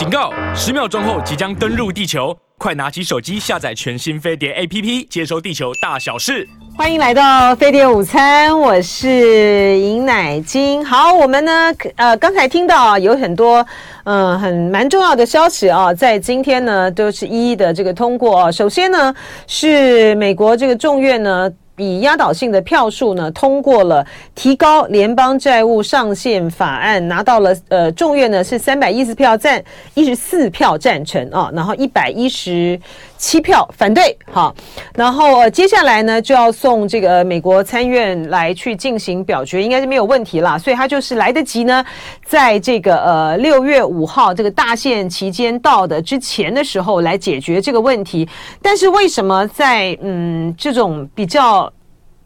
警告！十秒钟后即将登陆地球，快拿起手机下载全新飞碟 APP，接收地球大小事。欢迎来到飞碟午餐，我是尹乃菁。好，我们呢，呃，刚才听到，有很多嗯、很蛮重要的消息啊，在今天呢，都是一一的这个通过。首先呢，是美国这个众院呢。以压倒性的票数呢，通过了提高联邦债务上限法案，拿到了呃众院呢是三百一十票赞一十四票赞成啊，然后一百一十七票反对。好，然后接下来呢就要送这个美国参院来去进行表决，应该是没有问题啦，所以他就是来得及呢，在这个呃六月五号这个大限期间到的之前的时候来解决这个问题。但是为什么在嗯这种比较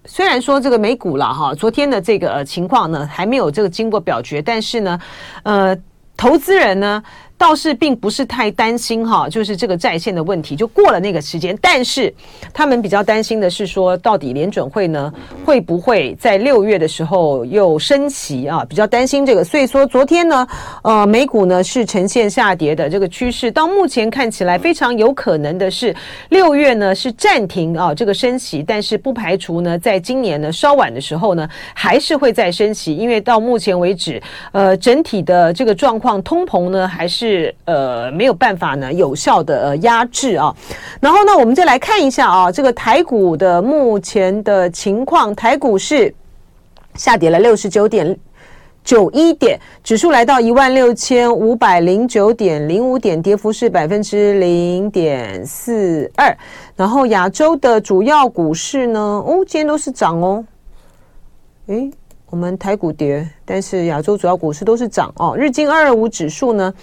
虽然说这个美股了哈，昨天的这个情况呢还没有这个经过表决，但是呢，呃，投资人呢。倒是并不是太担心哈，就是这个在线的问题就过了那个时间，但是他们比较担心的是说，到底联准会呢会不会在六月的时候又升息啊？比较担心这个，所以说昨天呢，呃，美股呢是呈现下跌的这个趋势，到目前看起来非常有可能的是六月呢是暂停啊这个升息，但是不排除呢在今年呢稍晚的时候呢还是会再升息，因为到目前为止，呃，整体的这个状况通膨呢还是。是呃没有办法呢有效的压制啊，然后呢我们再来看一下啊这个台股的目前的情况，台股是下跌了六十九点九一点，指数来到一万六千五百零九点零五点，跌幅是百分之零点四二。然后亚洲的主要股市呢，哦今天都是涨哦，诶。我们台股跌，但是亚洲主要股市都是涨哦。日经二二五指数呢，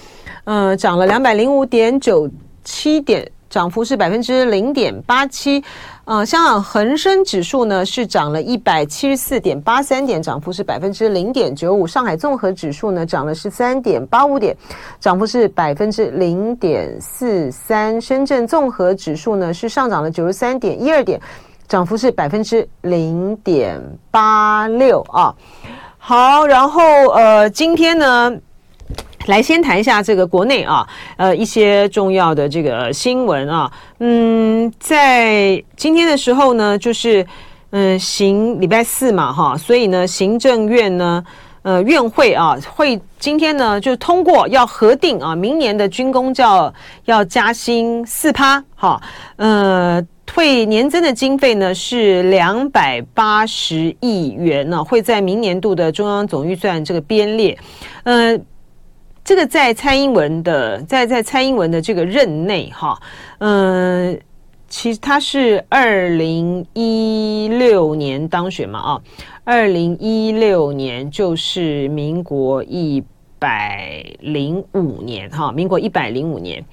呃，涨了两百零五点九七点，涨幅是百分之零点八七。呃，香港恒生指数呢是涨了一百七十四点八三点，涨幅是百分之零点九五。上海综合指数呢涨了十三点八五点，涨幅是百分之零点四三。深圳综合指数呢是上涨了九十三点一二点。涨幅是百分之零点八六啊，好，然后呃，今天呢，来先谈一下这个国内啊，呃，一些重要的这个新闻啊，嗯，在今天的时候呢，就是嗯，行礼拜四嘛，哈，所以呢，行政院呢，呃，院会啊，会今天呢就通过要核定啊，明年的军公教要加薪四趴，哈，呃。会年增的经费呢是两百八十亿元呢，会在明年度的中央总预算这个编列。呃，这个在蔡英文的在在蔡英文的这个任内哈，嗯、其实他是二零一六年当选嘛啊，二零一六年就是民国一百零五年哈，民国一百零五年，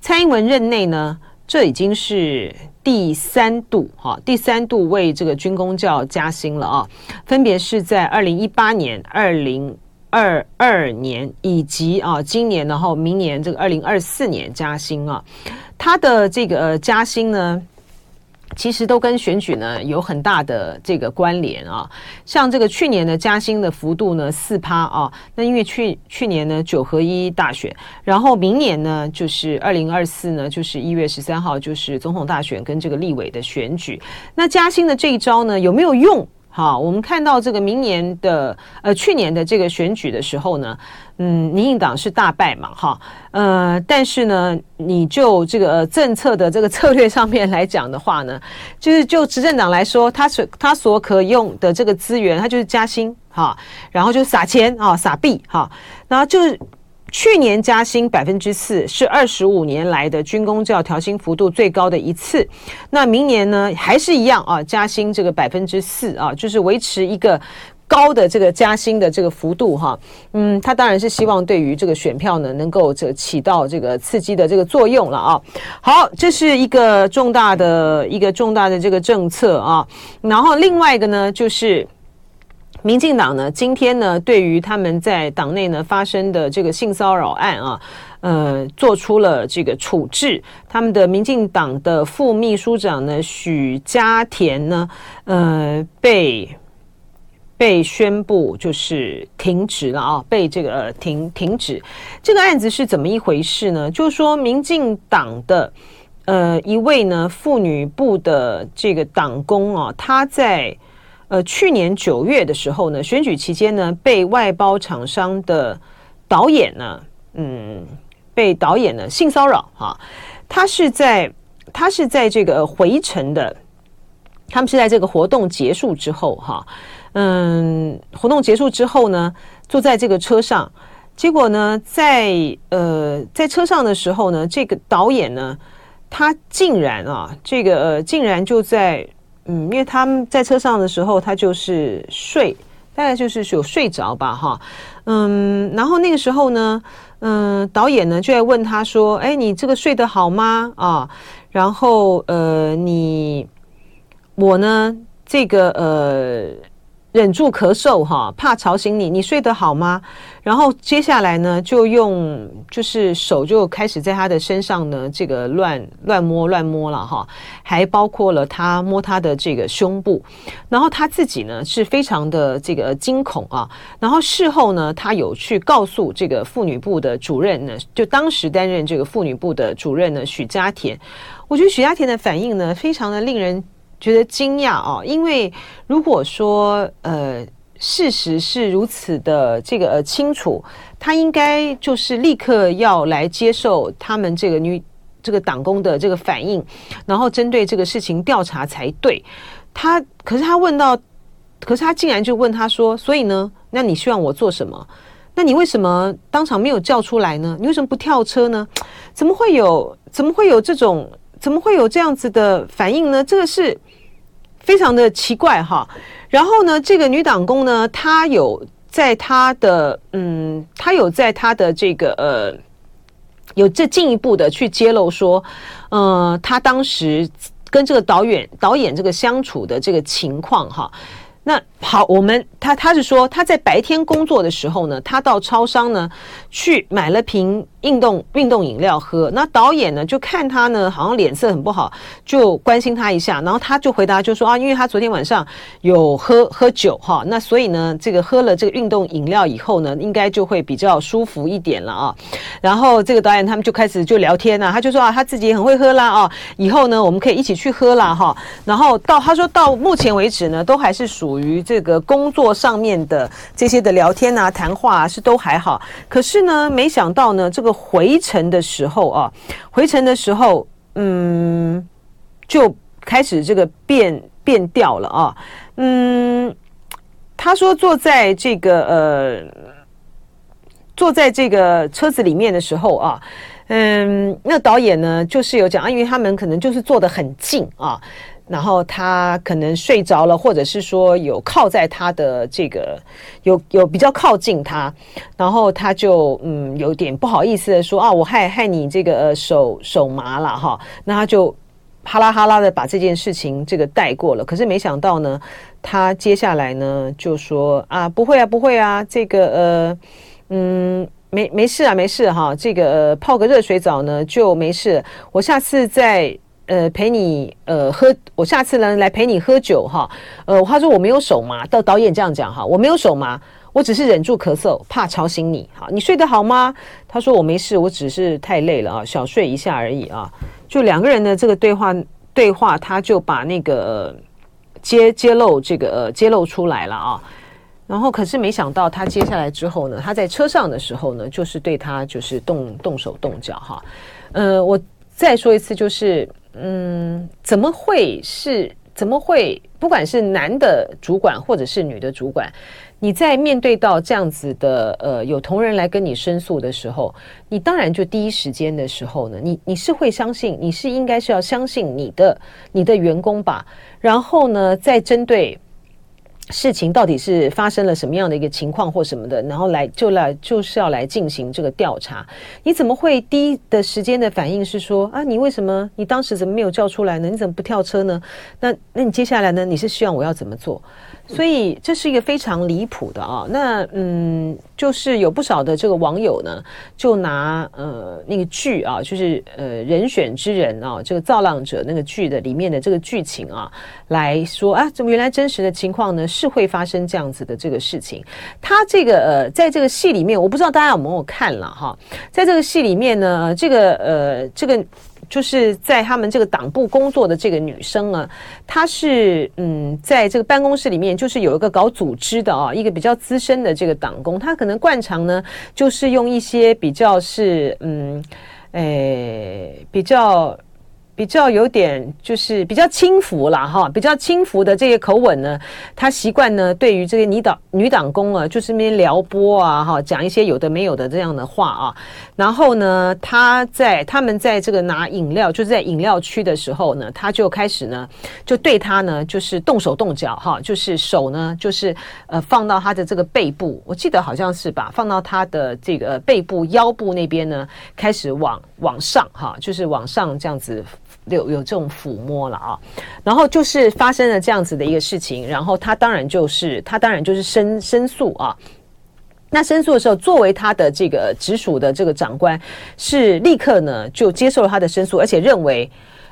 蔡英文任内呢。这已经是第三度哈，第三度为这个军工教加薪了啊，分别是在二零一八年、二零二二年以及啊今年，然后明年这个二零二四年加薪啊，它的这个加薪呢。其实都跟选举呢有很大的这个关联啊，像这个去年的加薪的幅度呢四趴啊，那因为去去年呢九合一大选，然后明年呢就是二零二四呢就是一月十三号就是总统大选跟这个立委的选举，那加薪的这一招呢有没有用？好，我们看到这个明年的呃去年的这个选举的时候呢，嗯，民进党是大败嘛，哈，呃，但是呢，你就这个政策的这个策略上面来讲的话呢，就是就执政党来说，他所他所可用的这个资源，他就是加薪，哈，然后就撒钱啊，撒币，哈，然后就是。去年加薪百分之四，是二十五年来的军工教调薪幅度最高的一次。那明年呢，还是一样啊，加薪这个百分之四啊，就是维持一个高的这个加薪的这个幅度哈。嗯，他当然是希望对于这个选票呢，能够这起到这个刺激的这个作用了啊。好，这是一个重大的一个重大的这个政策啊。然后另外一个呢，就是。民进党呢，今天呢，对于他们在党内呢发生的这个性骚扰案啊，呃，做出了这个处置。他们的民进党的副秘书长呢，许家田呢，呃，被被宣布就是停职了啊，被这个、停停止。这个案子是怎么一回事呢？就是说，民进党的呃一位呢妇女部的这个党工啊，他在呃去年九月的时候呢，选举期间呢，被外包厂商的导演呢，嗯，被导演呢性骚扰哈。他是在他是在这个回程的，他们是在这个活动结束之后哈。嗯，活动结束之后呢，坐在这个车上，结果呢，在呃在车上的时候呢，这个导演呢，他竟然啊，这个呃竟然就在嗯，因为他们在车上的时候，他就是睡，大概就是有睡着吧，哈，嗯，然后那个时候呢，嗯，导演呢就在问他说，哎，你这个睡得好吗？啊，然后呃，你我呢，这个呃。忍住咳嗽哈，怕吵醒你。你睡得好吗？然后接下来呢，就用就是手就开始在他的身上呢，这个乱乱摸乱摸了哈，还包括了他摸他的这个胸部。然后他自己呢是非常的这个惊恐啊。然后事后呢，他有去告诉这个妇女部的主任呢，就当时担任这个妇女部的主任呢，许家田。我觉得许家田的反应呢，非常的令人。觉得惊讶哦，因为如果说呃事实是如此的这个呃清楚，他应该就是立刻要来接受他们这个女这个党工的这个反应，然后针对这个事情调查才对。他可是他问到，可是他竟然就问他说：“所以呢，那你希望我做什么？那你为什么当场没有叫出来呢？你为什么不跳车呢？怎么会有怎么会有这种怎么会有这样子的反应呢？这个是。”非常的奇怪哈，然后呢，这个女党工呢，她有在她的嗯，她有在她的这个呃，有这进一步的去揭露说，呃，她当时跟这个导演导演这个相处的这个情况哈。那好，我们他他是说他在白天工作的时候呢，他到超商呢去买了瓶运动运动饮料喝。那导演呢就看他呢好像脸色很不好，就关心他一下，然后他就回答就说啊，因为他昨天晚上有喝喝酒哈，那所以呢这个喝了这个运动饮料以后呢，应该就会比较舒服一点了啊。然后这个导演他们就开始就聊天啊，他就说啊他自己也很会喝啦啊，以后呢我们可以一起去喝啦哈。然后到他说到目前为止呢都还是属于这个工作上面的这些的聊天啊、谈话啊，是都还好。可是呢，没想到呢，这个回程的时候啊，回程的时候，嗯，就开始这个变变调了啊。嗯，他说坐在这个呃，坐在这个车子里面的时候啊，嗯，那导演呢就是有讲啊，因为他们可能就是坐得很近啊。然后他可能睡着了，或者是说有靠在他的这个有有比较靠近他，然后他就嗯有点不好意思的说啊，我害害你这个手手麻了哈，那他就哈拉哈拉的把这件事情这个带过了。可是没想到呢，他接下来呢就说啊不会啊不会啊，这个呃嗯没没事啊没事哈，这个呃泡个热水澡呢就没事，我下次再。呃，陪你呃喝，我下次呢来陪你喝酒哈。呃，他说我没有手麻，到导演这样讲哈，我没有手麻，我只是忍住咳嗽，怕吵醒你。好，你睡得好吗？他说我没事，我只是太累了啊，小睡一下而已啊。就两个人的这个对话对话，他就把那个揭揭露这个呃揭露出来了啊。然后可是没想到他接下来之后呢，他在车上的时候呢，就是对他就是动动手动脚哈。呃，我再说一次就是。嗯，怎么会是？怎么会？不管是男的主管或者是女的主管，你在面对到这样子的呃有同仁来跟你申诉的时候，你当然就第一时间的时候呢，你你是会相信，你是应该是要相信你的你的员工吧，然后呢，再针对。事情到底是发生了什么样的一个情况或什么的，然后来就来就是要来进行这个调查。你怎么会第一的时间的反应是说啊，你为什么你当时怎么没有叫出来呢？你怎么不跳车呢？那那你接下来呢？你是希望我要怎么做？所以这是一个非常离谱的啊。那嗯，就是有不少的这个网友呢，就拿呃那个剧啊，就是呃人选之人啊，这个造浪者那个剧的里面的这个剧情啊，来说啊，怎么原来真实的情况呢是会发生这样子的这个事情？他这个呃，在这个戏里面，我不知道大家有没有看了哈，在这个戏里面呢，这个呃这个。就是在他们这个党部工作的这个女生啊，她是嗯，在这个办公室里面，就是有一个搞组织的啊，一个比较资深的这个党工，她可能惯常呢，就是用一些比较是嗯，诶，比较。比较有点就是比较轻浮了哈，比较轻浮的这个口吻呢，他习惯呢对于这个女党女党工啊，就是那边撩拨啊哈，讲一些有的没有的这样的话啊。然后呢，他在他们在这个拿饮料，就是在饮料区的时候呢，他就开始呢就对他呢就是动手动脚哈，就是手呢就是呃放到他的这个背部，我记得好像是吧，放到他的这个背部腰部那边呢，开始往往上哈，就是往上这样子。有有这种抚摸了啊，然后就是发生了这样子的一个事情，然后他当然就是他当然就是申申诉啊。那申诉的时候，作为他的这个直属的这个长官，是立刻呢就接受了他的申诉，而且认为。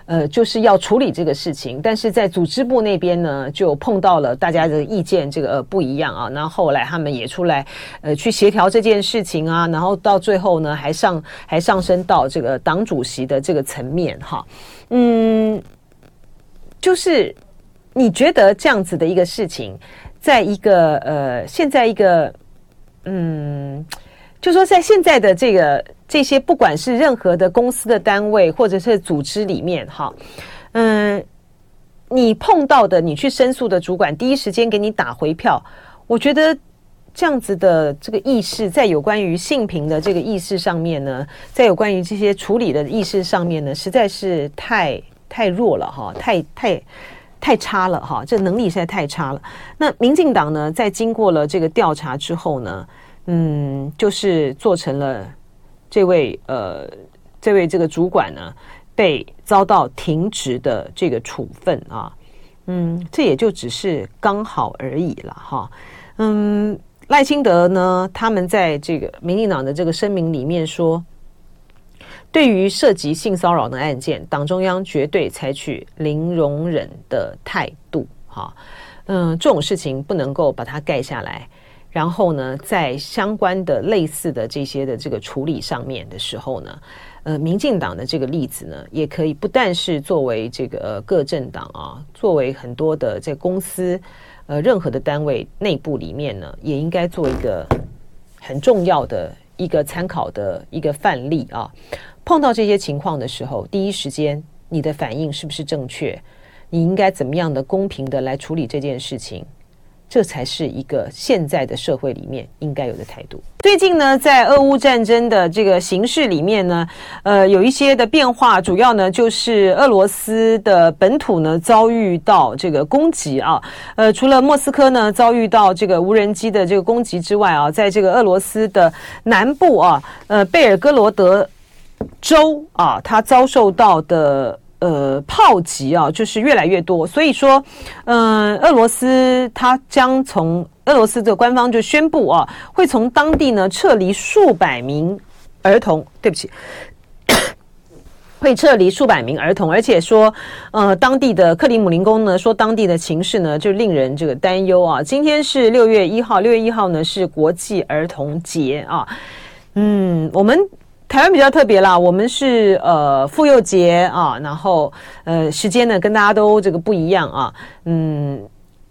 呃，就是要处理这个事情，但是在组织部那边呢，就碰到了大家的意见这个呃不一样啊。然后后来他们也出来呃去协调这件事情啊，然后到最后呢，还上还上升到这个党主席的这个层面哈。嗯，就是你觉得这样子的一个事情，在一个呃现在一个嗯。就说在现在的这个这些，不管是任何的公司的单位或者是组织里面，哈，嗯，你碰到的，你去申诉的主管，第一时间给你打回票，我觉得这样子的这个意识，在有关于性平的这个意识上面呢，在有关于这些处理的意识上面呢，实在是太太弱了哈，太太太差了哈，这能力实在太差了。那民进党呢，在经过了这个调查之后呢，嗯，就是做成了这位呃，这位这个主管呢，被遭到停职的这个处分啊。嗯，这也就只是刚好而已了哈。嗯，赖清德呢，他们在这个民进党的这个声明里面说，对于涉及性骚扰的案件，党中央绝对采取零容忍的态度。哈，嗯，这种事情不能够把它盖下来。然后呢，在相关的类似的这些的这个处理上面的时候呢，呃，民进党的这个例子呢，也可以不但是作为这个各政党啊，作为很多的在公司呃任何的单位内部里面呢，也应该做一个很重要的一个参考的一个范例啊。碰到这些情况的时候，第一时间你的反应是不是正确？你应该怎么样的公平的来处理这件事情？这才是一个现在的社会里面应该有的态度。最近呢，在俄乌战争的这个形势里面呢，呃，有一些的变化，主要呢就是俄罗斯的本土呢遭遇到这个攻击啊。呃，除了莫斯科呢遭遇到这个无人机的这个攻击之外啊，在这个俄罗斯的南部啊，呃，贝尔格罗德州啊，它遭受到的。呃，炮击啊，就是越来越多，所以说，嗯、呃，俄罗斯它将从俄罗斯的官方就宣布啊，会从当地呢撤离数百名儿童，对不起，会撤离数百名儿童，而且说，呃，当地的克里姆林宫呢说，当地的情势呢就令人这个担忧啊。今天是六月一号，六月一号呢是国际儿童节啊，嗯，我们。台湾比较特别啦，我们是呃妇幼节啊，然后呃时间呢跟大家都这个不一样啊，嗯，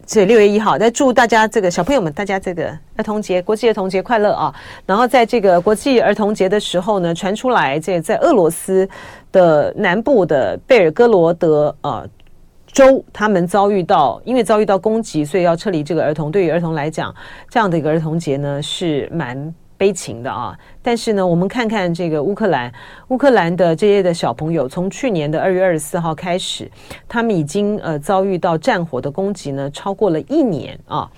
这六月一号，再祝大家这个小朋友们，大家这个儿童节，国际儿童节快乐啊！然后在这个国际儿童节的时候呢，传出来这在俄罗斯的南部的贝尔格罗德啊州，他们遭遇到因为遭遇到攻击，所以要撤离这个儿童。对于儿童来讲，这样的一个儿童节呢是蛮。悲情的啊，但是呢，我们看看这个乌克兰，乌克兰的这些的小朋友，从去年的二月二十四号开始，他们已经呃遭遇到战火的攻击呢，超过了一年啊。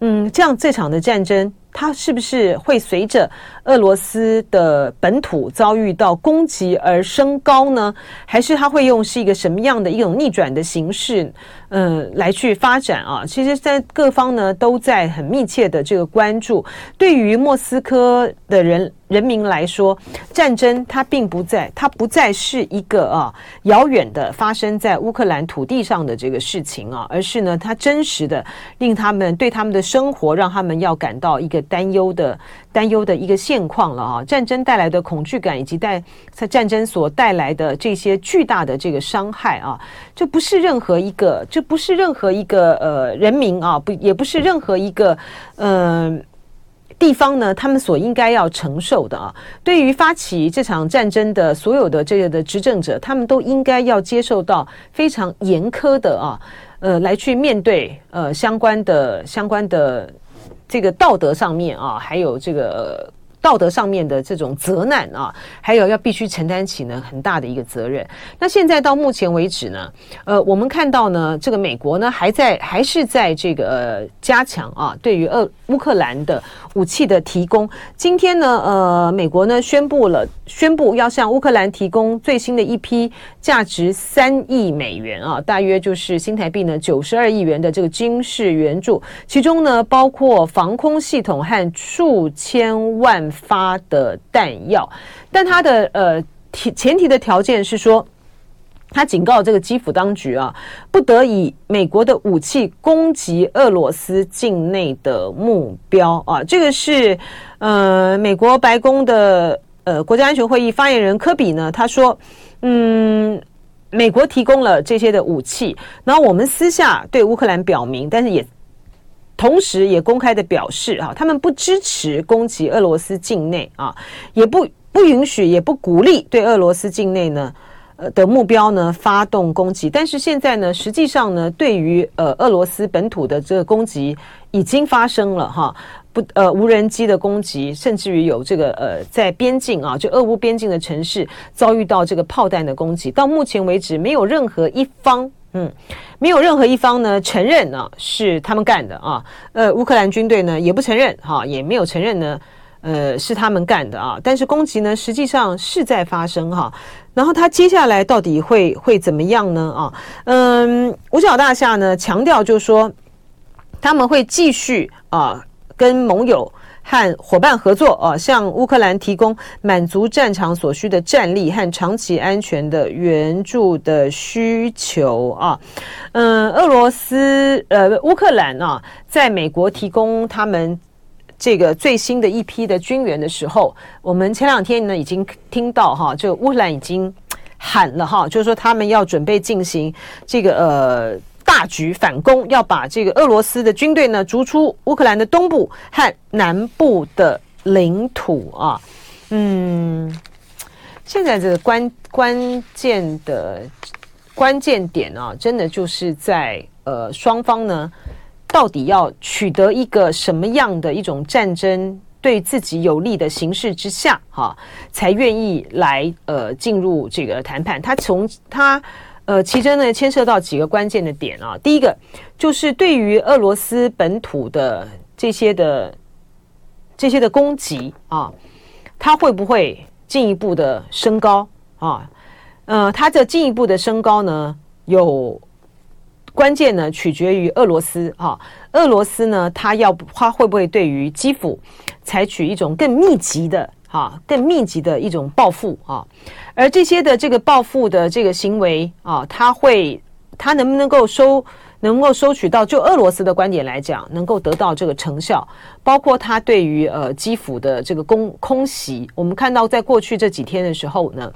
嗯，这样这场的战争，它是不是会随着俄罗斯的本土遭遇到攻击而升高呢？还是它会用是一个什么样的一种逆转的形式？呃，来去发展啊。其实，在各方呢都在很密切的这个关注。对于莫斯科的人。人民来说，战争它并不在，它不再是一个啊遥远的发生在乌克兰土地上的这个事情啊，而是呢，它真实的令他们对他们的生活，让他们要感到一个担忧的担忧的一个现况了啊。战争带来的恐惧感，以及带在战争所带来的这些巨大的这个伤害啊，这不是任何一个，这不是任何一个呃人民啊，不也不是任何一个。呃地方呢，他们所应该要承受的啊，对于发起这场战争的所有的这个的执政者，他们都应该要接受到非常严苛的啊，呃，来去面对呃相关的相关的这个道德上面啊，还有这个。道德上面的这种责难啊，还有要必须承担起呢很大的一个责任。那现在到目前为止呢，呃，我们看到呢，这个美国呢还在还是在这个、加强啊，对于俄乌克兰的武器的提供。今天呢，呃，美国呢宣布了，宣布要向乌克兰提供最新的一批价值三亿美元啊，大约就是新台币呢九十二亿元的这个军事援助，其中呢包括防空系统和数千万。发的弹药，但他的呃前提的条件是说，他警告这个基辅当局啊，不得以美国的武器攻击俄罗斯境内的目标啊。这个是呃美国白宫的呃国家安全会议发言人科比呢，他说，嗯，美国提供了这些的武器，然后我们私下对乌克兰表明，但是也。同时，也公开的表示啊，他们不支持攻击俄罗斯境内啊，也不不允许，也不鼓励对俄罗斯境内呢呃的目标呢发动攻击。但是现在呢，实际上呢，对于呃俄罗斯本土的这个攻击已经发生了哈，不呃无人机的攻击，甚至于有这个呃在边境啊，就俄乌边境的城市遭遇到这个炮弹的攻击。到目前为止，没有任何一方。嗯，没有任何一方呢承认呢是他们干的啊，呃，乌克兰军队呢也不承认哈，也没有承认呢，呃，是他们干的啊。但是攻击呢实际上是在发生哈，然后他接下来到底会会怎么样呢啊？嗯，五角大厦呢强调就是说他们会继续啊跟盟友。和伙伴合作啊，向乌克兰提供满足战场所需的战力和长期安全的援助的需求啊。嗯，俄罗斯呃，乌克兰啊，在美国提供他们这个最新的一批的军援的时候，我们前两天呢已经听到哈，就乌克兰已经喊了哈，就是说他们要准备进行这个呃。大举反攻，要把这个俄罗斯的军队呢逐出乌克兰的东部和南部的领土啊。嗯，现在这个关关键的关键点啊，真的就是在呃双方呢到底要取得一个什么样的一种战争对自己有利的形势之下，哈、才愿意来呃进入这个谈判。他从他。呃，其中呢牵涉到几个关键的点啊。第一个就是对于俄罗斯本土的这些的这些的攻击啊，它会不会进一步的升高啊？呃，它的进一步的升高呢，有关键呢取决于俄罗斯啊。俄罗斯呢，它要它会不会对于基辅采取一种更密集的？啊，更密集的一种报复啊，而这些的这个报复的这个行为啊，他会，他能不能够收，能够收取到，就俄罗斯的观点来讲，能够得到这个成效，包括他对于呃基辅的这个攻空袭，我们看到在过去这几天的时候呢。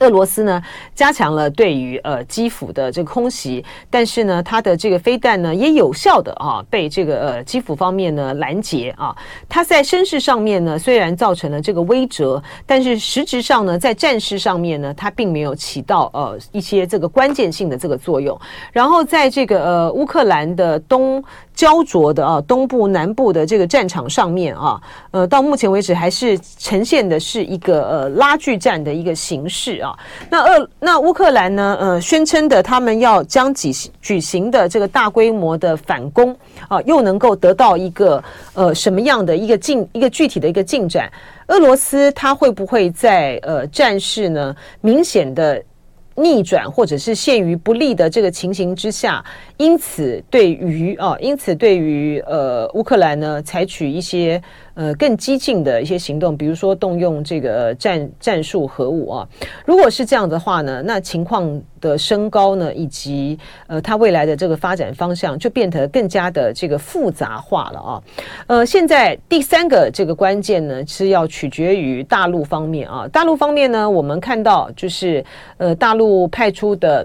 俄罗斯呢，加强了对于呃基辅的这个空袭，但是呢，它的这个飞弹呢也有效的啊被这个呃基辅方面呢拦截啊。它在声势上面呢虽然造成了这个威折，但是实质上呢在战事上面呢它并没有起到呃一些这个关键性的这个作用。然后在这个呃乌克兰的东。焦灼的啊，东部、南部的这个战场上面啊，呃，到目前为止还是呈现的是一个呃拉锯战的一个形式啊。那俄那乌克兰呢，呃，宣称的他们要将举举行的这个大规模的反攻啊，又能够得到一个呃什么样的一个进一个具体的一个进展？俄罗斯它会不会在呃战事呢明显的？逆转或者是陷于不利的这个情形之下，因此对于啊，因此对于呃乌克兰呢，采取一些呃更激进的一些行动，比如说动用这个战战术核武啊。如果是这样的话呢，那情况的升高呢，以及呃它未来的这个发展方向就变得更加的这个复杂化了啊。呃，现在第三个这个关键呢是要取决于大陆方面啊。大陆方面呢，我们看到就是呃大陆派出的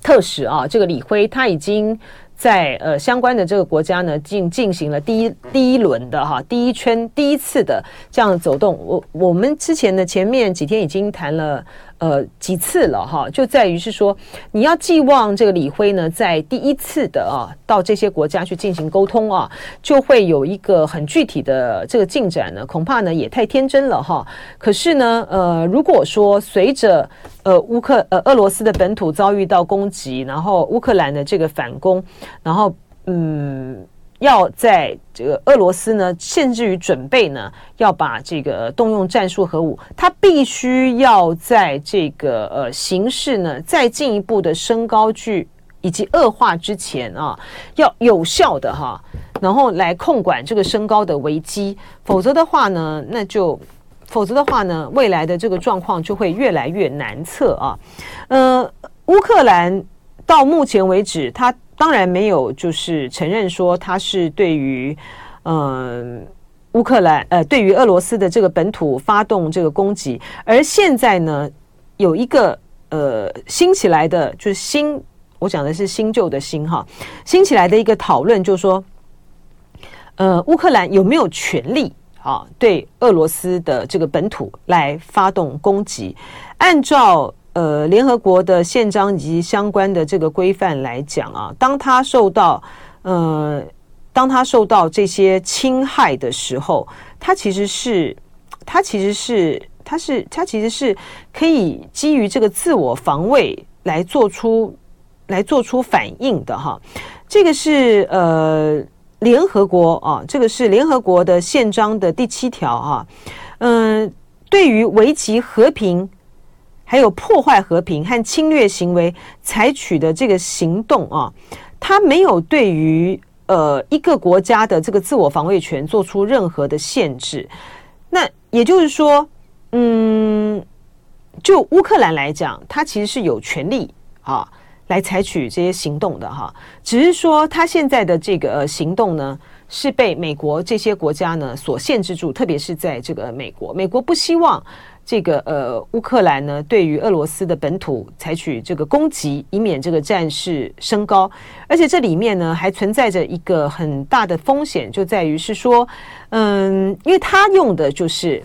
特使啊，这个李辉他已经。在呃相关的这个国家呢，进进行了第一第一轮的哈第一圈第一次的这样走动。我我们之前呢前面几天已经谈了。呃，几次了哈，就在于是说，你要寄望这个李辉呢，在第一次的啊，到这些国家去进行沟通啊，就会有一个很具体的这个进展呢，恐怕呢也太天真了哈。可是呢，呃，如果说随着呃乌克呃俄罗斯的本土遭遇到攻击，然后乌克兰的这个反攻，然后嗯。要在这个俄罗斯呢，甚至于准备呢，要把这个动用战术核武，它必须要在这个呃形势呢再进一步的升高去以及恶化之前啊，要有效的哈，然后来控管这个升高的危机，否则的话呢，那就否则的话呢，未来的这个状况就会越来越难测啊。呃，乌克兰到目前为止，他。当然没有，就是承认说他是对于，嗯，乌克兰呃，对于俄罗斯的这个本土发动这个攻击。而现在呢，有一个呃新起来的，就是新，我讲的是新旧的新哈，新起来的一个讨论，就是说，呃，乌克兰有没有权利啊，对俄罗斯的这个本土来发动攻击？按照。呃，联合国的宪章以及相关的这个规范来讲啊，当他受到呃，当他受到这些侵害的时候，他其实是，他其实是，他是，他其实是可以基于这个自我防卫来做出来做出反应的哈。这个是呃，联合国啊，这个是联合国的宪章的第七条啊，嗯、对于维持和平。还有破坏和平和侵略行为采取的这个行动啊，他没有对于呃一个国家的这个自我防卫权做出任何的限制。那也就是说，嗯，就乌克兰来讲，他其实是有权利啊来采取这些行动的哈。只是说，他现在的这个行动呢，是被美国这些国家呢所限制住，特别是在这个美国，美国不希望。这个呃，乌克兰呢，对于俄罗斯的本土采取这个攻击，以免这个战事升高。而且这里面呢，还存在着一个很大的风险，就在于是说，嗯，因为他用的就是，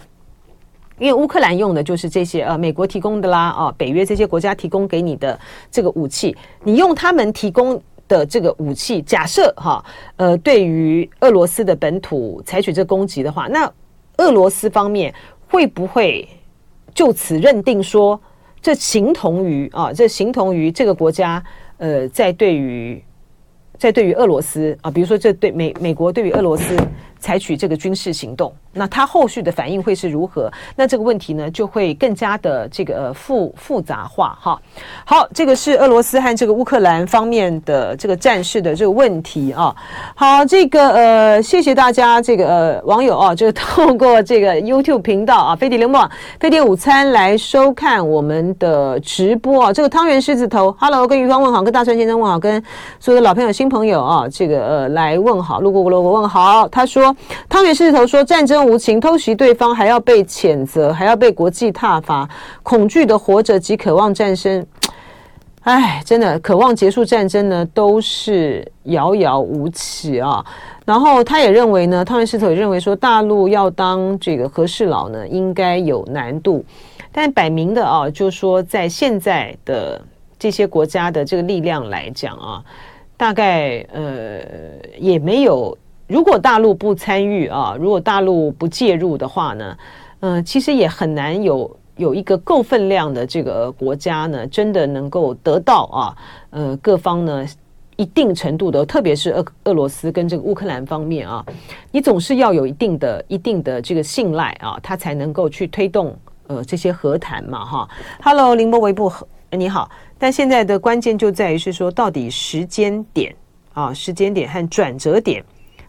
因为乌克兰用的就是这些呃，美国提供的啦，啊，北约这些国家提供给你的这个武器，你用他们提供的这个武器，假设哈，呃，对于俄罗斯的本土采取这攻击的话，那俄罗斯方面会不会？就此认定说，这形同于啊，这形同于这个国家，呃，在对于，在对于俄罗斯啊，比如说这对美美国对于俄罗斯采取这个军事行动。那他后续的反应会是如何？那这个问题呢，就会更加的这个呃复复杂化哈。好，这个是俄罗斯和这个乌克兰方面的这个战事的这个问题啊。好，这个呃，谢谢大家这个呃网友啊，就透过这个 YouTube 频道啊，飞碟联盟飞碟午餐来收看我们的直播啊。这个汤圆狮子头，Hello，跟于芳问好，跟大川先生问好，跟所有的老朋友、新朋友啊，这个呃来问好，路过路过问好。他说汤圆狮子头说战争。无情偷袭对方，还要被谴责，还要被国际挞伐，恐惧的活着及渴望战争，哎，真的渴望结束战争呢，都是遥遥无期啊。然后他也认为呢，汤圆狮头也认为说，大陆要当这个和事佬呢，应该有难度。但摆明的啊，就说在现在的这些国家的这个力量来讲啊，大概呃也没有。如果大陆不参与啊，如果大陆不介入的话呢，嗯、其实也很难有有一个够分量的这个国家呢，真的能够得到啊，呃，各方呢一定程度的，特别是俄俄罗斯跟这个乌克兰方面啊，你总是要有一定的一定的这个信赖啊，他才能够去推动呃这些和谈嘛哈。Hello，凌波微步你好，但现在的关键就在于是说，到底时间点啊，时间点和转折点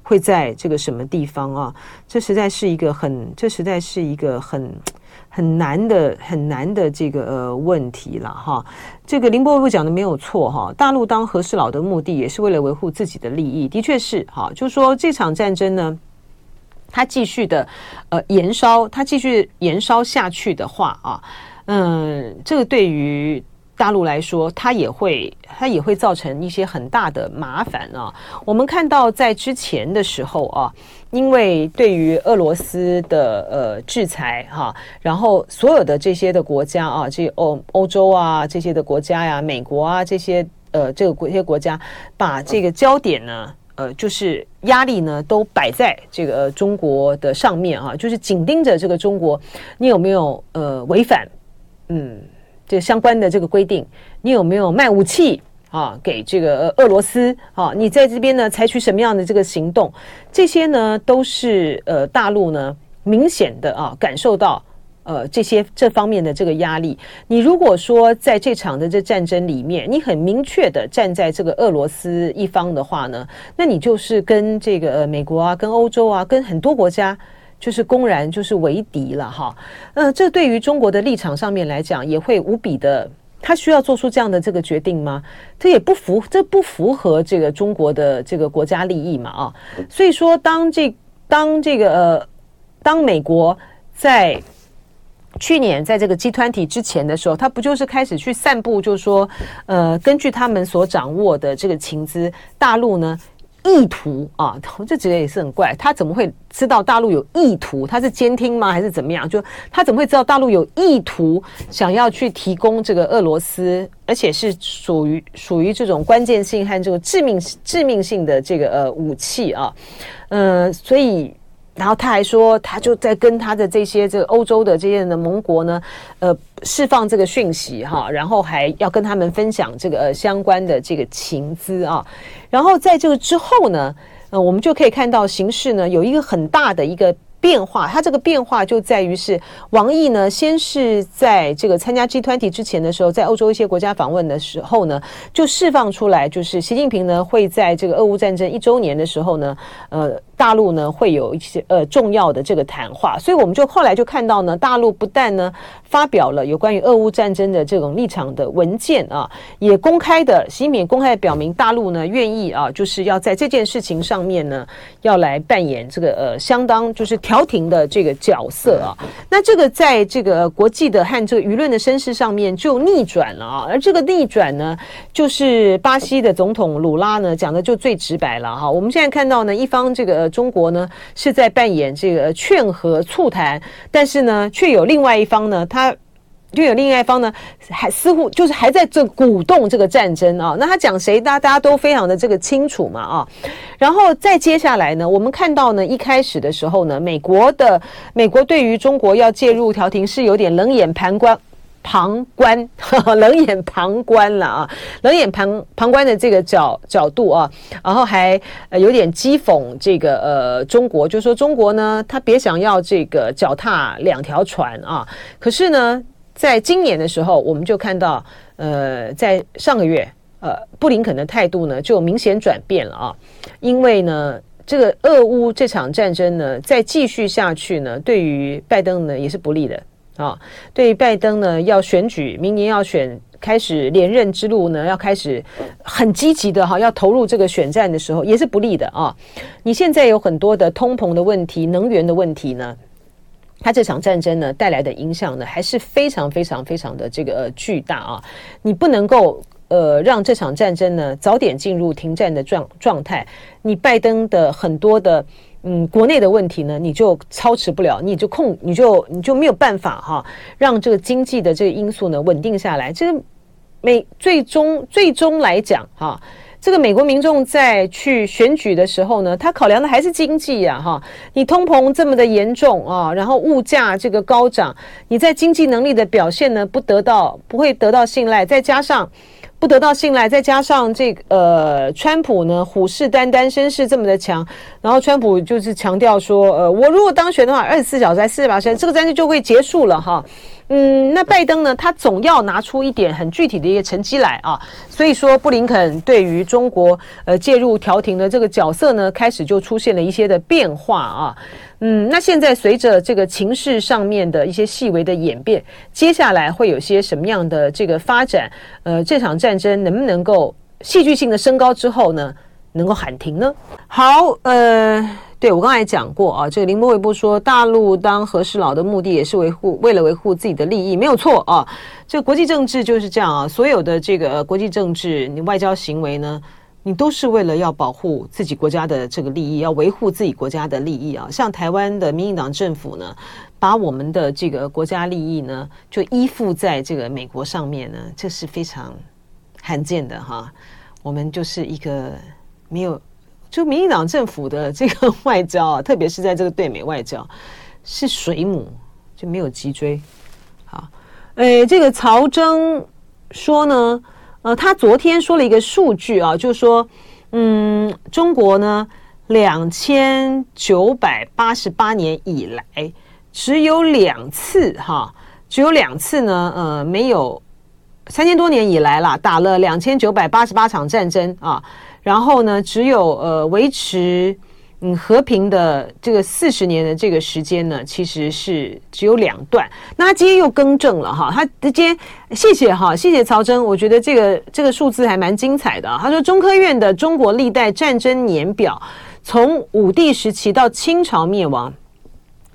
会在这个什么地方啊？这实在是一个很，这实在是一个很。很难的，很难的这个呃问题了哈。这个林伯伯讲的没有错哈。大陆当和事佬的目的也是为了维护自己的利益，的确是哈。就是说这场战争呢，它继续的呃延烧，它继续延烧下去的话啊，嗯，这个对于。大陆来说，它也会，它也会造成一些很大的麻烦啊。我们看到在之前的时候啊，因为对于俄罗斯的呃制裁哈、然后所有的这些的国家啊，这欧欧洲啊这些的国家呀、美国啊这些呃这个国这些国家，把这个焦点呢，呃，就是压力呢都摆在这个中国的上面啊，就是紧盯着这个中国，你有没有呃违反嗯？相关的这个规定，你有没有卖武器啊？给这个俄罗斯啊？你在这边呢采取什么样的这个行动？这些呢都是呃大陆呢明显的啊感受到呃这些这方面的这个压力。你如果说在这场的这战争里面，你很明确的站在这个俄罗斯一方的话呢，那你就是跟这个美国啊、跟欧洲啊、跟很多国家。就是公然就是为敌了哈，呃，这对于中国的立场上面来讲，也会无比的，他需要做出这样的这个决定吗？这也不符，这不符合这个中国的这个国家利益嘛啊，所以说当这当这个呃，当美国在去年在这个 G20 之前的时候，他不就是开始去散布，就是说呃，根据他们所掌握的这个情资，大陆呢？意图啊，我就觉得也是很怪。他怎么会知道大陆有意图？他是监听吗？还是怎么样？就他怎么会知道大陆有意图想要去提供这个俄罗斯，而且是属于属于这种关键性和这个致命致命性的这个呃武器啊？呃，所以。然后他还说，他就在跟他的这些这个欧洲的这些的盟国呢，呃，释放这个讯息哈，然后还要跟他们分享这个呃相关的这个情资啊。然后在这个之后呢，呃，我们就可以看到形势呢有一个很大的一个变化。它这个变化就在于是王毅呢，先是在这个参加 G20 之前的时候，在欧洲一些国家访问的时候呢，就释放出来，就是习近平呢会在这个俄乌战争一周年的时候呢，呃。大陆呢会有一些呃重要的这个谈话，所以我们就后来就看到呢，大陆不但呢发表了有关于俄乌战争的这种立场的文件啊，也公开的，习近平公开表明大陆呢愿意啊，就是要在这件事情上面呢要来扮演这个呃相当就是调停的这个角色啊。那这个在这个国际的和这个舆论的声势上面就逆转了啊，而这个逆转呢，就是巴西的总统鲁拉呢讲的就最直白了哈。我们现在看到呢，一方这个。中国呢是在扮演这个劝和促谈，但是呢，却有另外一方呢，他就有另外一方呢，还似乎就是还在这鼓动这个战争啊。那他讲谁，大家大家都非常的这个清楚嘛啊。然后再接下来呢，我们看到呢，一开始的时候呢，美国的美国对于中国要介入调停是有点冷眼旁观。旁观，呵呵，冷眼旁观了啊，冷眼旁旁观的这个角角度啊，然后还有点讥讽这个呃中国，就说中国呢，他别想要这个脚踏两条船啊。可是呢，在今年的时候，我们就看到呃，在上个月呃，布林肯的态度呢就明显转变了啊，因为呢，这个俄乌这场战争呢再继续下去呢，对于拜登呢也是不利的。啊，对拜登呢，要选举，明年要选，开始连任之路呢，要开始很积极的哈，要投入这个选战的时候，也是不利的啊。你现在有很多的通膨的问题、能源的问题呢，他这场战争呢带来的影响呢，还是非常非常非常的这个、巨大啊。你不能够呃让这场战争呢早点进入停战的状状态，你拜登的很多的。嗯，国内的问题呢，你就操持不了，你就控，你就你就没有办法哈，让这个经济的这个因素呢稳定下来。这个美最终最终来讲哈，这个美国民众在去选举的时候呢，他考量的还是经济呀哈。你通膨这么的严重啊，然后物价这个高涨，你在经济能力的表现呢不得到不会得到信赖，再加上。不得到信赖，再加上这个呃，川普呢虎视眈眈，声势这么的强，然后川普就是强调说，呃，我如果当选的话，二十四小时、还四十八小时，这个战争就会结束了哈。嗯，那拜登呢？他总要拿出一点很具体的一个成绩来啊。所以说，布林肯对于中国呃介入调停的这个角色呢，开始就出现了一些的变化啊。嗯，那现在随着这个情势上面的一些细微的演变，接下来会有些什么样的这个发展？呃，这场战争能不能够戏剧性的升高之后呢，能够喊停呢？好，呃。对，我刚才讲过啊，这个林波微步说，大陆当和事佬的目的也是维护，为了维护自己的利益，没有错啊。这个国际政治就是这样啊，所有的这个国际政治，你外交行为呢，你都是为了要保护自己国家的这个利益，要维护自己国家的利益啊。像台湾的民进党政府呢，把我们的这个国家利益呢，就依附在这个美国上面呢，这是非常罕见的哈。我们就是一个没有。就民进党政府的这个外交啊，特别是在这个对美外交，是水母就没有脊椎。好，诶，这个曹征说呢，呃，他昨天说了一个数据啊，就是说，嗯，中国呢，两千九百八十八年以来，只有两次哈，只有两次呢，呃，没有三千多年以来啦，打了两千九百八十八场战争啊。然后呢，只有呃维持嗯和平的这个四十年的这个时间呢，其实是只有两段。那他今天又更正了哈，他今天谢谢哈，谢谢曹真，我觉得这个这个数字还蛮精彩的。他说，中科院的中国历代战争年表，从武帝时期到清朝灭亡，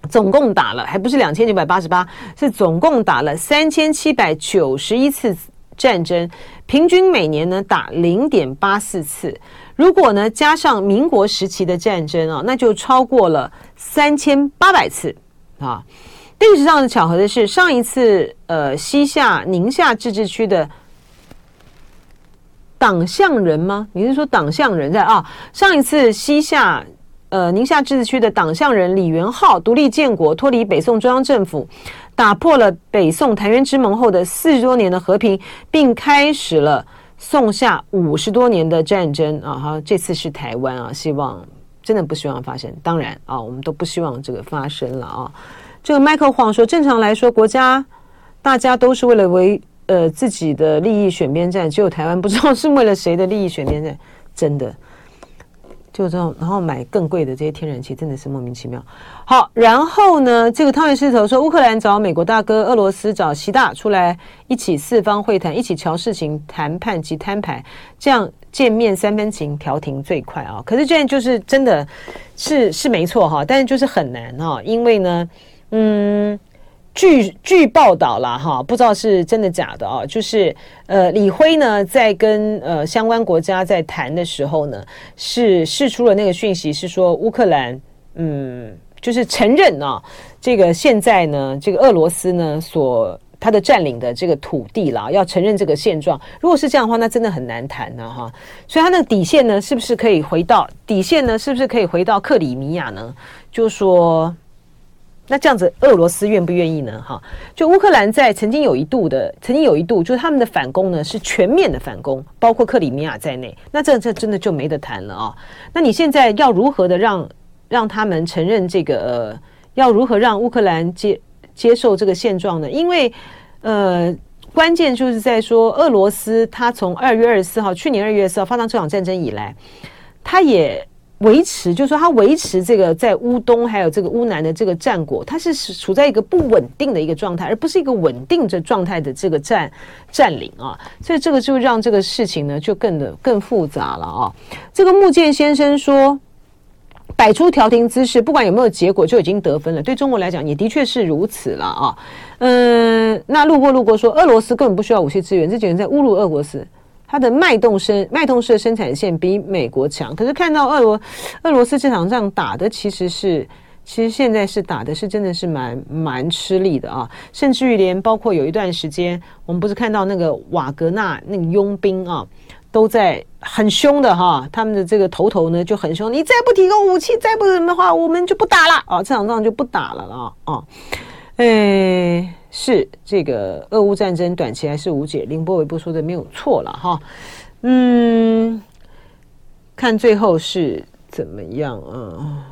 总共打了，还不是两千九百八十八，是总共打了三千七百九十一次。战争平均每年呢打零点八四次，如果呢加上民国时期的战争啊，那就超过了三千八百次啊。历史上的巧合的是，上一次呃西夏宁夏自治区的党项人吗？你是说党项人在啊？上一次西夏呃宁夏自治区的党项人李元昊独立建国，脱离北宋中央政府。打破了北宋澶渊之盟后的四十多年的和平，并开始了宋夏五十多年的战争啊！哈，这次是台湾啊，希望真的不希望发生。当然啊，我们都不希望这个发生了啊。这个 Michael 黄说，正常来说，国家大家都是为了为呃自己的利益选边站，只有台湾不知道是为了谁的利益选边站，真的。就这种，然后买更贵的这些天然气，真的是莫名其妙。好，然后呢，这个汤圆狮头说，乌克兰找美国大哥，俄罗斯找习大出来一起四方会谈，一起乔事情、谈判及摊牌，这样见面三分情，调停最快啊。可是这样就是真的是是没错哈，但是就是很难哈，因为呢，嗯。据据报道了哈，不知道是真的假的啊。就是呃，李辉呢在跟呃相关国家在谈的时候呢，是释出了那个讯息，是说乌克兰嗯，就是承认啊，这个现在呢，这个俄罗斯呢所他的占领的这个土地啦，要承认这个现状。如果是这样的话，那真的很难谈呢哈。所以他那个底线呢，是不是可以回到底线呢？是不是可以回到克里米亚呢？就说。那这样子，俄罗斯愿不愿意呢？哈，就乌克兰在曾经有一度的，曾经有一度，就是他们的反攻呢是全面的反攻，包括克里米亚在内。那这这真的就没得谈了啊！那你现在要如何的让让他们承认这个？呃，要如何让乌克兰接接受这个现状呢？因为呃，关键就是在说，俄罗斯他从二月二十四号，去年二月二十四号发动这场战争以来，他也。维持，就是说，他维持这个在乌东还有这个乌南的这个战果，它是处在一个不稳定的一个状态，而不是一个稳定的状态的这个占占领啊，所以这个就让这个事情呢就更的更复杂了啊。这个木剑先生说，摆出调停姿势，不管有没有结果，就已经得分了。对中国来讲，也的确是如此了啊。嗯，那路过路过说，俄罗斯根本不需要武器支援，这简直在侮辱俄罗斯。它的脉动生脉动式的生产线比美国强，可是看到俄罗俄罗斯这场仗打的其实是，其实现在是打的是真的是蛮蛮吃力的啊，甚至于连包括有一段时间，我们不是看到那个瓦格纳那个佣兵啊，都在很凶的哈，他们的这个头头呢就很凶，你再不提供武器，再不什么的话，我们就不打了啊，这场仗就不打了啊啊，哎。是这个俄乌战争短期还是无解？凌波微波说的没有错了哈。嗯，看最后是怎么样啊？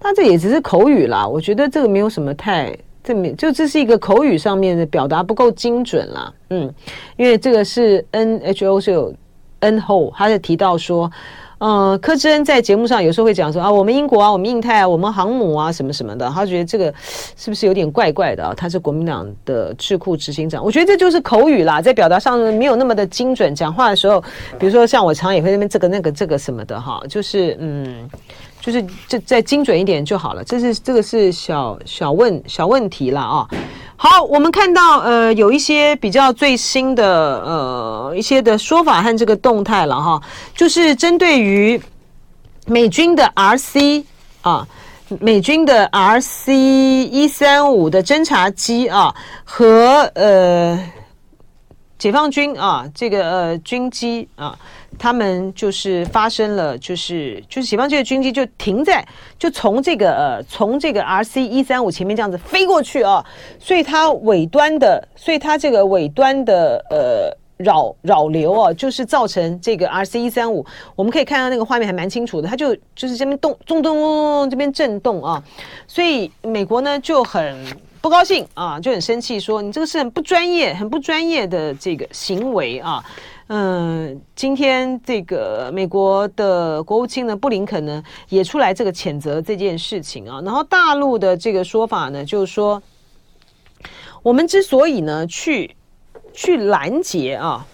他这也只是口语啦，我觉得这个没有什么太证明，就这是一个口语上面的表达不够精准啦。嗯，因为这个是 NHO 是有 NHO，他是提到说。嗯，柯志恩在节目上有时候会讲说啊，我们英国啊，我们印太啊，我们航母啊，什么什么的，他觉得这个是不是有点怪怪的啊？他是国民党的智库执行长，我觉得这就是口语啦，在表达上没有那么的精准。讲话的时候，比如说像我常也会那边这个那个这个什么的哈，就是嗯。就是这再精准一点就好了，这是这个是小小问小问题了啊。好，我们看到呃有一些比较最新的呃一些的说法和这个动态了哈，就是针对于美军的 RC 啊，美军的 RC 一三五的侦察机啊和呃解放军啊这个呃军机啊。他们就是发生了，就是就是解放军这个军机就停在，就从这个呃从这个 RC 一三五前面这样子飞过去啊，所以它尾端的，所以它这个尾端的呃扰扰流啊，就是造成这个 RC 一三五，我们可以看到那个画面还蛮清楚的，它就就是这边动咚咚咚咚这边震动啊，所以美国呢就很不高兴啊，就很生气，说你这个是很不专业、很不专业的这个行为啊。嗯，今天这个美国的国务卿呢，布林肯呢也出来这个谴责这件事情啊。然后大陆的这个说法呢，就是说，我们之所以呢去去拦截啊，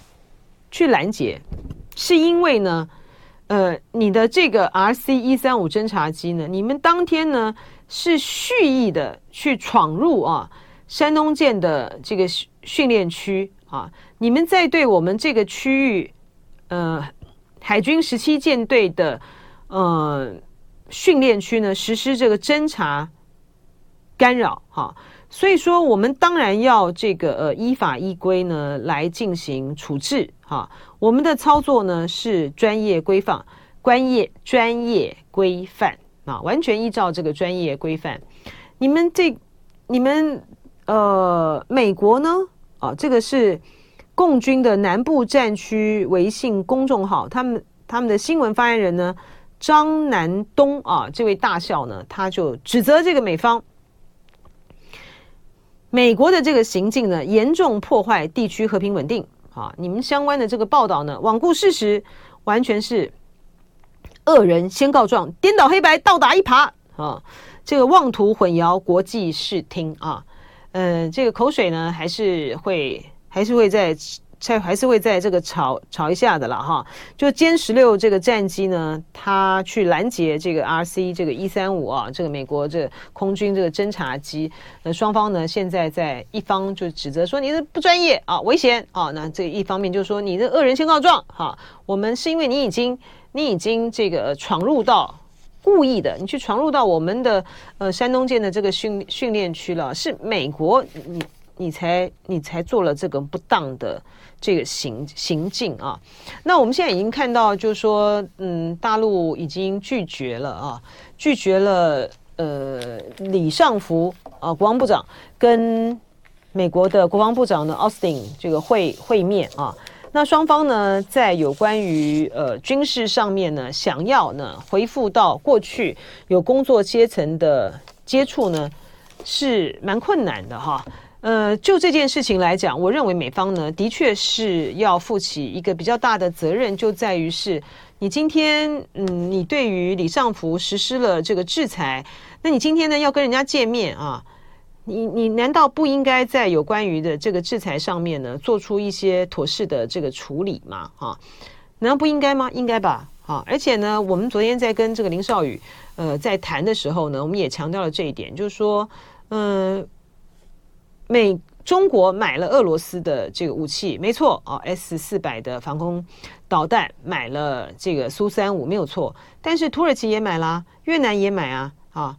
去拦截，是因为呢，呃，你的这个 RC 一三五侦察机呢，你们当天呢是蓄意的去闯入啊山东舰的这个训练区啊。你们在对我们这个区域，呃，海军十七舰队的呃训练区呢，实施这个侦察干扰，哈，所以说我们当然要这个呃依法依规呢来进行处置，哈，我们的操作呢是专业规范、专业专业规范啊，完全依照这个专业规范。你们这你们呃美国呢？啊，这个是。共军的南部战区微信公众号，他们他们的新闻发言人呢，张南东啊，这位大校呢，他就指责这个美方，美国的这个行径呢，严重破坏地区和平稳定啊！你们相关的这个报道呢，罔顾事实，完全是恶人先告状，颠倒黑白，倒打一耙啊！这个妄图混淆国际视听啊！嗯、这个口水呢，还是会。还是会在，在还是会在这个吵吵一下的了哈。就歼十六这个战机呢，它去拦截这个 RC 这个一三五啊，这个美国这空军这个侦察机，那双方呢现在在一方就指责说你是不专业啊，危险啊。那这一方面就说你这恶人先告状哈，我们是因为你已经你已经这个闯入到故意的，你去闯入到我们的呃山东舰的这个训训练区了，是美国你。你才你才做了这个不当的这个行行径啊！那我们现在已经看到，就是说，嗯，大陆已经拒绝了啊，拒绝了呃，李尚福啊，国防部长跟美国的国防部长的奥斯汀这个会会面啊。那双方呢，在有关于呃军事上面呢，想要呢回复到过去有工作阶层的接触呢，是蛮困难的哈。呃，就这件事情来讲，我认为美方呢，的确是要负起一个比较大的责任，就在于是，你今天，嗯，你对于李尚福实施了这个制裁，那你今天呢要跟人家见面啊，你你难道不应该在有关于的这个制裁上面呢，做出一些妥适的这个处理吗？啊，难道不应该吗？应该吧，啊，而且呢，我们昨天在跟这个林少宇，呃，在谈的时候呢，我们也强调了这一点，就是说，嗯、美中国买了俄罗斯的这个武器，没错啊，S 四百的防空导弹买了这个苏三五没有错，但是土耳其也买啦，越南也买啊，啊，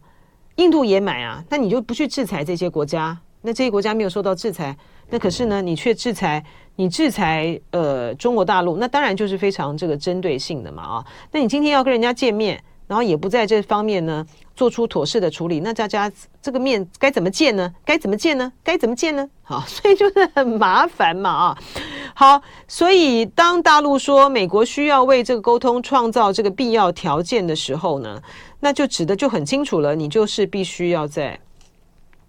印度也买啊，那你就不去制裁这些国家？那这些国家没有受到制裁，那可是呢，你却制裁，你制裁呃中国大陆，那当然就是非常这个针对性的嘛啊，那你今天要跟人家见面，然后也不在这方面呢做出妥适的处理，那大家这个面该怎么见呢？该怎么见呢？该怎么见呢？好，所以就是很麻烦嘛啊。好，所以当大陆说美国需要为这个沟通创造这个必要条件的时候呢，那就指的就很清楚了，你就是必须要在，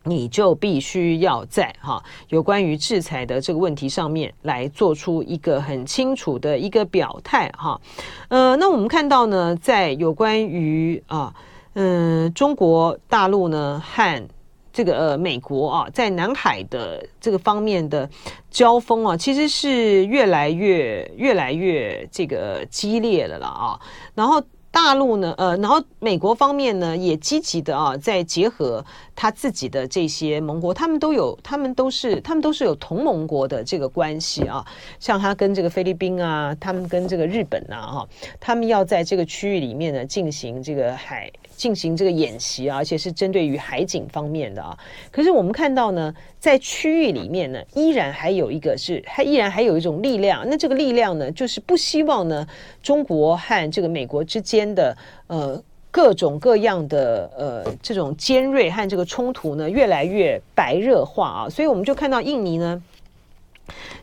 你就必须要在哈有关于制裁的这个问题上面来做出一个很清楚的一个表态哈。呃，那我们看到呢，在有关于啊。嗯，中国大陆呢和这个呃美国啊，在南海的这个方面的交锋啊，其实是越来越越来越这个激烈了啦啊，然后。大陆呢，呃，然后美国方面呢，也积极的啊，在结合他自己的这些盟国，他们都有，他们都是，他们都是有同盟国的这个关系啊。像他跟这个菲律宾啊，他们跟这个日本啊，哈，他们要在这个区域里面呢进行这个海进行这个演习啊，而且是针对于海警方面的啊。可是我们看到呢，在区域里面呢，依然还有一个是，还依然还有一种力量，那这个力量呢，就是不希望呢中国和这个美国之间。的呃各种各样的呃这种尖锐和这个冲突呢越来越白热化啊，所以我们就看到印尼呢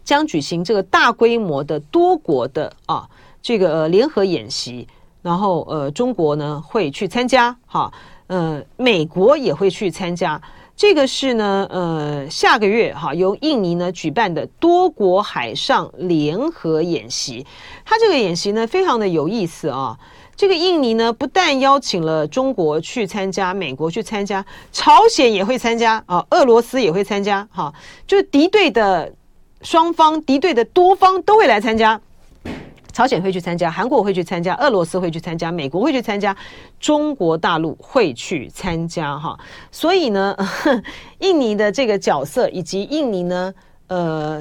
将举行这个大规模的多国的啊这个联合演习，然后呃中国呢会去参加哈，呃美国也会去参加，这个是呢呃下个月哈由印尼呢举办的多国海上联合演习，它这个演习呢非常的有意思啊。这个印尼呢，不但邀请了中国去参加，美国去参加，朝鲜也会参加啊，俄罗斯也会参加，哈，就敌对的双方、敌对的多方都会来参加。朝鲜会去参加，韩国会去参加，俄罗斯会去参加，美国会去参加，中国大陆会去参加，哈。所以呢，印尼的这个角色以及印尼呢，呃，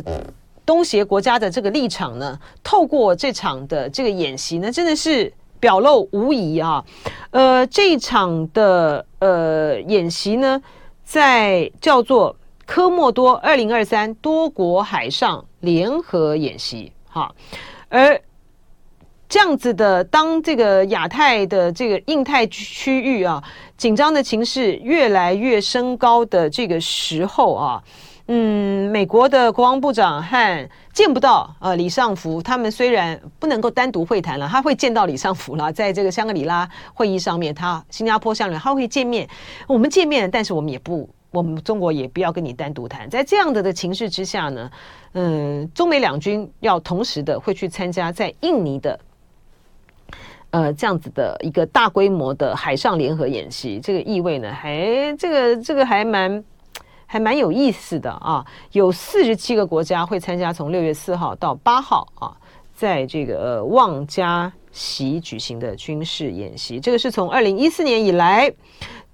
东协国家的这个立场呢，透过这场的这个演习呢，真的是。表露无遗啊，呃，这一场的呃演习呢，在叫做科莫多二零二三多国海上联合演习，哈，而这样子的，当这个亚太的这个印太区域啊，紧张的情势越来越升高的这个时候啊。嗯，美国的国防部长和见不到呃李尚福，他们虽然不能够单独会谈了，他会见到李尚福了，在这个香格里拉会议上面，他新加坡相连他会见面，我们见面，但是我们也不，我们中国也不要跟你单独谈，在这样的的情势之下呢，嗯，中美两军要同时的会去参加在印尼的呃这样子的一个大规模的海上联合演习，这个意味呢，还这个这个还蛮。还蛮有意思的啊，有四十七个国家会参加，从六月四号到八号啊，在这个望嘉席举行的军事演习，这个是从二零一四年以来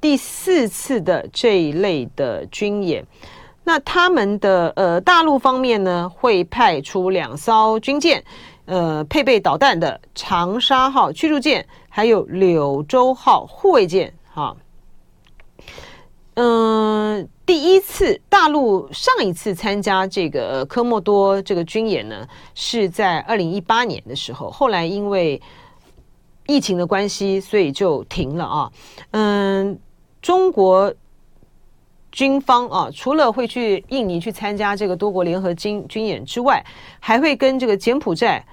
第四次的这一类的军演。那他们的呃大陆方面呢，会派出两艘军舰，呃，配备导弹的长沙号驱逐舰，还有柳州号护卫舰，哈。嗯，第一次大陆上一次参加这个科莫多这个军演呢，是在二零一八年的时候，后来因为疫情的关系，所以就停了啊。嗯，中国军方啊，除了会去印尼去参加这个多国联合军军演之外，还会跟这个柬埔寨。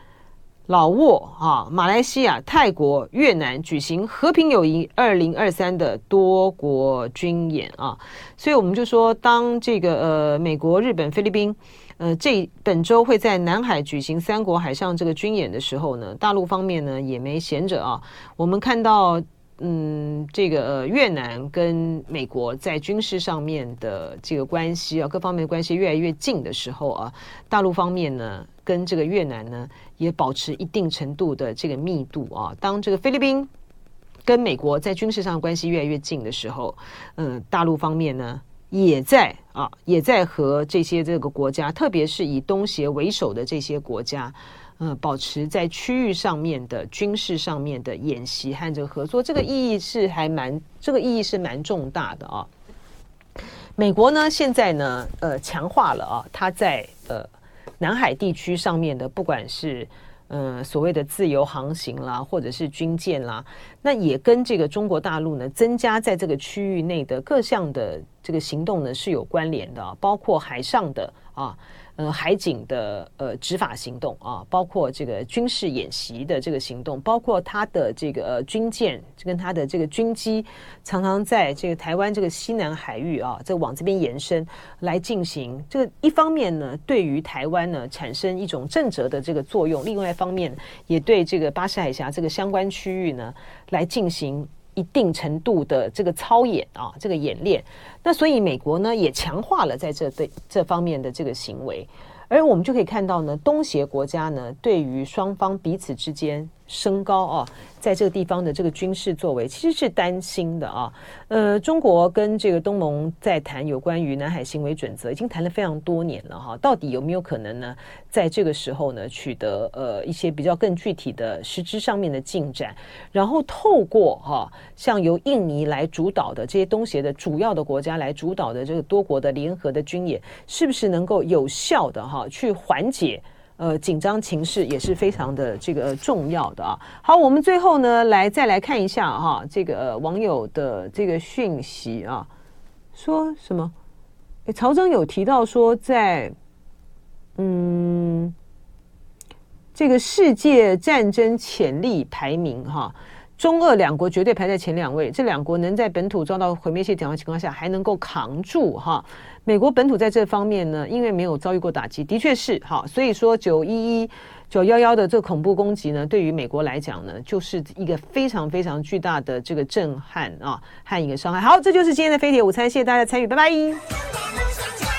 老挝啊，马来西亚、泰国、越南举行和平友谊二零二三的多国军演啊，所以我们就说，当这个呃美国、日本、菲律宾呃这本周会在南海举行三国海上这个军演的时候呢，大陆方面呢也没闲着啊，我们看到。嗯，这个，越南跟美国在军事上面的这个关系啊，各方面的关系越来越近的时候啊，大陆方面呢，跟这个越南呢也保持一定程度的这个密度啊。当这个菲律宾跟美国在军事上关系越来越近的时候，嗯，大陆方面呢也在啊，也在和这些这个国家，特别是以东协为首的这些国家。呃，保持在区域上面的军事上面的演习和这个合作，这个意义是还蛮，这个意义是蛮重大的啊。美国呢，现在呢，呃，强化了啊，它在呃南海地区上面的，不管是呃所谓的自由航行啦，或者是军舰啦，那也跟这个中国大陆呢增加在这个区域内的各项的这个行动呢是有关联的，包括海上的啊。呃，海警的呃执法行动啊，包括这个军事演习的这个行动，包括他的这个军舰跟他的这个军机，常常在这个台湾这个西南海域啊，在往这边延伸来进行。这个一方面呢，对于台湾呢产生一种震慑的这个作用；另外一方面，也对这个巴士海峡这个相关区域呢来进行。一定程度的这个操演啊，这个演练，那所以美国呢也强化了在这对这方面的这个行为，而我们就可以看到呢，东协国家呢对于双方彼此之间。升高啊，在这个地方的这个军事作为其实是担心的啊。呃，中国跟这个东盟在谈有关于南海行为准则，已经谈了非常多年了哈。到底有没有可能呢，在这个时候呢，取得呃一些比较更具体的实质上面的进展，然后透过哈，像由印尼来主导的这些东协的主要的国家来主导的这个多国的联合的军演，是不是能够有效的哈去缓解？呃，紧张情势也是非常的这个重要的啊。好，我们最后呢，来再来看一下哈，这个网友的这个讯息啊，说什么？诶，曹征有提到说在，在嗯，这个世界战争潜力排名哈。中俄两国绝对排在前两位，这两国能在本土遭到毁灭性挑战情况下还能够扛住哈。美国本土在这方面呢，因为没有遭遇过打击，的确是哈，所以说九一一、九幺幺的这恐怖攻击呢，对于美国来讲呢，就是一个非常非常巨大的这个震撼啊和一个伤害。好，这就是今天的飞碟午餐，谢谢大家参与，拜拜。